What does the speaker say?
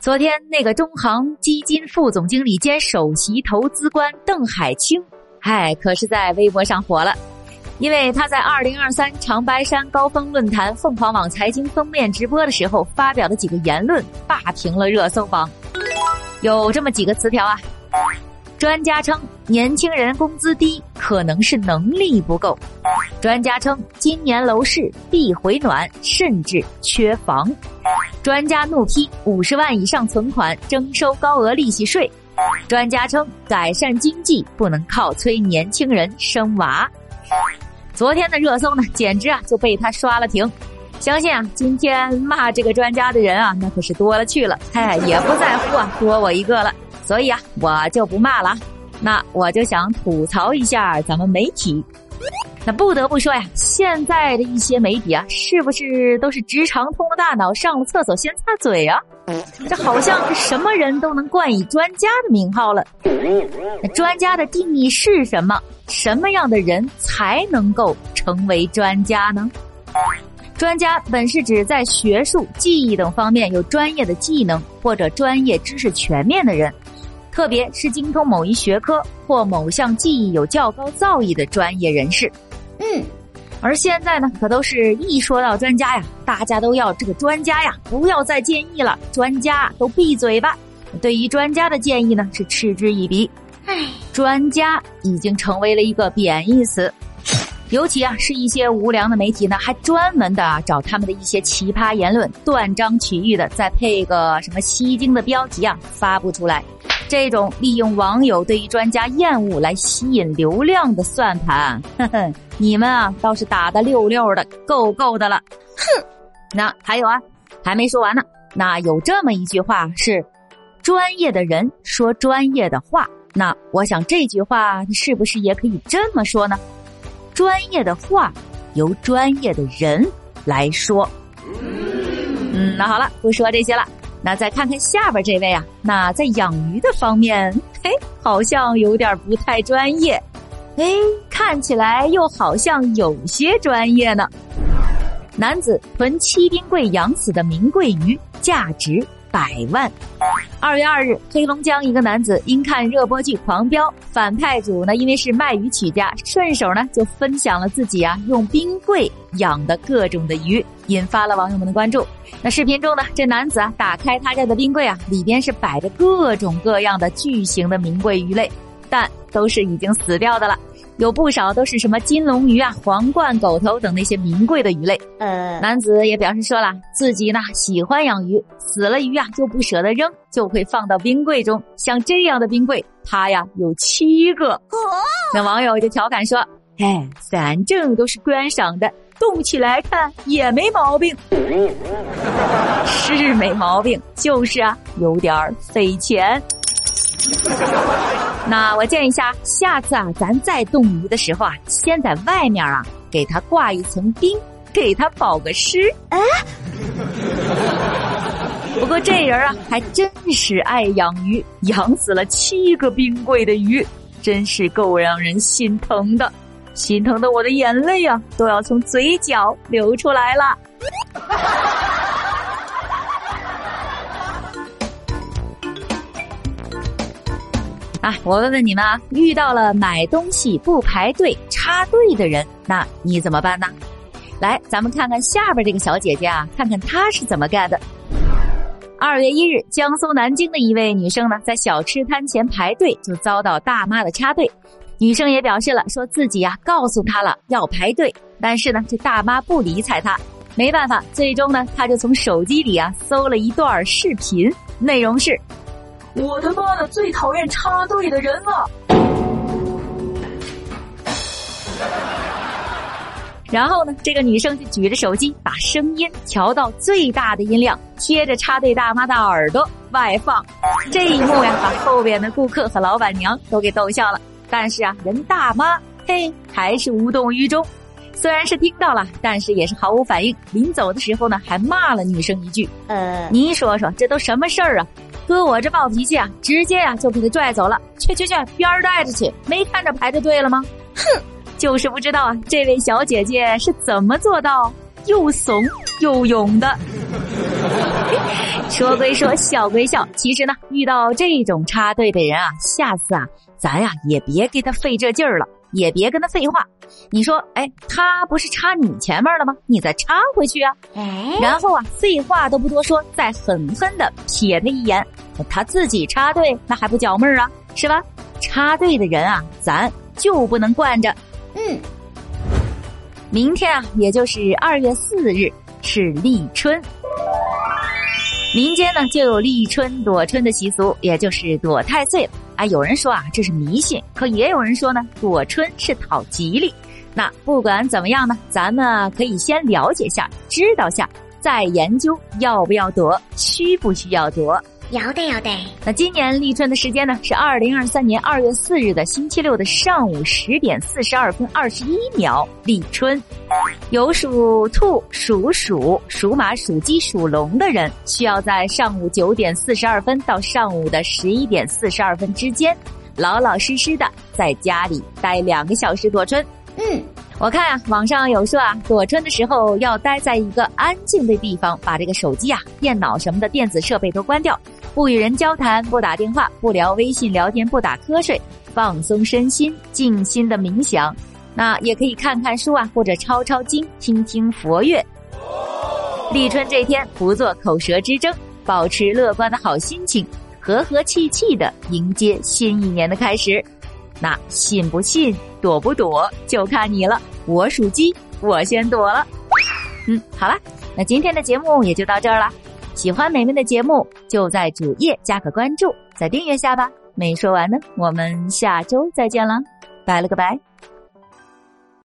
昨天那个中航基金副总经理兼首席投资官邓海清，哎，可是在微博上火了，因为他在二零二三长白山高峰论坛凤凰网财经封面直播的时候发表的几个言论，霸屏了热搜榜。有这么几个词条啊，专家称年轻人工资低，可能是能力不够。专家称今年楼市必回暖，甚至缺房。专家怒批五十万以上存款征收高额利息税。专家称改善经济不能靠催年轻人生娃。昨天的热搜呢，简直啊就被他刷了屏。相信啊，今天骂这个专家的人啊，那可是多了去了。哎，也不在乎啊，多我一个了。所以啊，我就不骂了。那我就想吐槽一下咱们媒体。那不得不说呀，现在的一些媒体啊，是不是都是直肠通了大脑，上了厕所先擦嘴啊？这好像什么人都能冠以专家的名号了。那专家的定义是什么？什么样的人才能够成为专家呢？专家本是指在学术、技艺等方面有专业的技能或者专业知识全面的人。特别是精通某一学科或某项技艺有较高造诣的专业人士，嗯，而现在呢，可都是一说到专家呀，大家都要这个专家呀，不要再建议了，专家都闭嘴吧。对于专家的建议呢，是嗤之以鼻。唉，专家已经成为了一个贬义词，尤其啊，是一些无良的媒体呢，还专门的找他们的一些奇葩言论，断章取义的再配个什么吸睛的标题啊，发布出来。这种利用网友对于专家厌恶来吸引流量的算盘，哼哼，你们啊倒是打的溜溜的，够够的了。哼，那还有啊，还没说完呢。那有这么一句话是：专业的人说专业的话。那我想这句话是不是也可以这么说呢？专业的话由专业的人来说。嗯，那好了，不说这些了。那再看看下边这位啊，那在养鱼的方面，嘿，好像有点不太专业，哎，看起来又好像有些专业呢。男子囤七冰柜养死的名贵鱼，价值。百万。二月二日，黑龙江一个男子因看热播剧《狂飙》，反派主呢因为是卖鱼起家，顺手呢就分享了自己啊用冰柜养的各种的鱼，引发了网友们的关注。那视频中呢，这男子啊打开他家的冰柜啊，里边是摆着各种各样的巨型的名贵鱼类，但都是已经死掉的了。有不少都是什么金龙鱼啊、皇冠狗头等那些名贵的鱼类。呃，男子也表示说了，自己呢喜欢养鱼，死了鱼啊就不舍得扔，就会放到冰柜中。像这样的冰柜，他呀有七个。那网友就调侃说：“哎，反正都是观赏的，动起来看也没毛病。是没毛病，就是啊，有点费钱。” 那我建议一下，下次啊，咱再冻鱼的时候啊，先在外面啊给它挂一层冰，给它保个湿。哎，不过这人啊，还真是爱养鱼，养死了七个冰柜的鱼，真是够让人心疼的，心疼的我的眼泪啊都要从嘴角流出来了。啊，我问问你们啊，遇到了买东西不排队插队的人，那你怎么办呢？来，咱们看看下边这个小姐姐啊，看看她是怎么干的。二月一日，江苏南京的一位女生呢，在小吃摊前排队，就遭到大妈的插队。女生也表示了，说自己呀告诉她了要排队，但是呢，这大妈不理睬她。没办法，最终呢，她就从手机里啊搜了一段视频，内容是。我他妈的最讨厌插队的人了。然后呢，这个女生就举着手机，把声音调到最大的音量，贴着插队大妈的耳朵外放。这一幕呀，把后边的顾客和老板娘都给逗笑了。但是啊，人大妈嘿还是无动于衷。虽然是听到了，但是也是毫无反应。临走的时候呢，还骂了女生一句：“呃，你说说，这都什么事儿啊？”哥，我这暴脾气啊，直接呀就给他拽走了。去去去，边儿待着去，没看着排着队了吗？哼，就是不知道啊，这位小姐姐是怎么做到又怂又勇的。说归说，笑归笑，其实呢，遇到这种插队的人啊，下次啊，咱呀也别给他费这劲儿了，也别跟他废话。你说，哎，他不是插你前面了吗？你再插回去啊。哎，然后啊，废话都不多说，再狠狠的瞥他一眼。他自己插队，那还不脚闷儿啊？是吧？插队的人啊，咱就不能惯着。嗯，明天啊，也就是二月四日是立春。民间呢就有立春躲春的习俗，也就是躲太岁了。啊，有人说啊这是迷信，可也有人说呢躲春是讨吉利。那不管怎么样呢，咱们可以先了解下，知道下，再研究要不要躲，需不需要躲。要得要得。那今年立春的时间呢是二零二三年二月四日的星期六的上午十点四十二分二十一秒立春。有属兔、属鼠、属马、属鸡、属龙的人，需要在上午九点四十二分到上午的十一点四十二分之间，老老实实的在家里待两个小时躲春。嗯，我看啊，网上有说啊，躲春的时候要待在一个安静的地方，把这个手机啊、电脑什么的电子设备都关掉，不与人交谈，不打电话，不聊微信聊天，不打瞌睡，放松身心，静心的冥想。那也可以看看书啊，或者抄抄经，听听佛乐。立春这天不做口舌之争，保持乐观的好心情，和和气气的迎接新一年的开始。那信不信，躲不躲，就看你了。我属鸡，我先躲了。嗯，好了，那今天的节目也就到这儿了。喜欢美美的节目，就在主页加个关注，再订阅下吧。没说完呢，我们下周再见了，拜了个拜。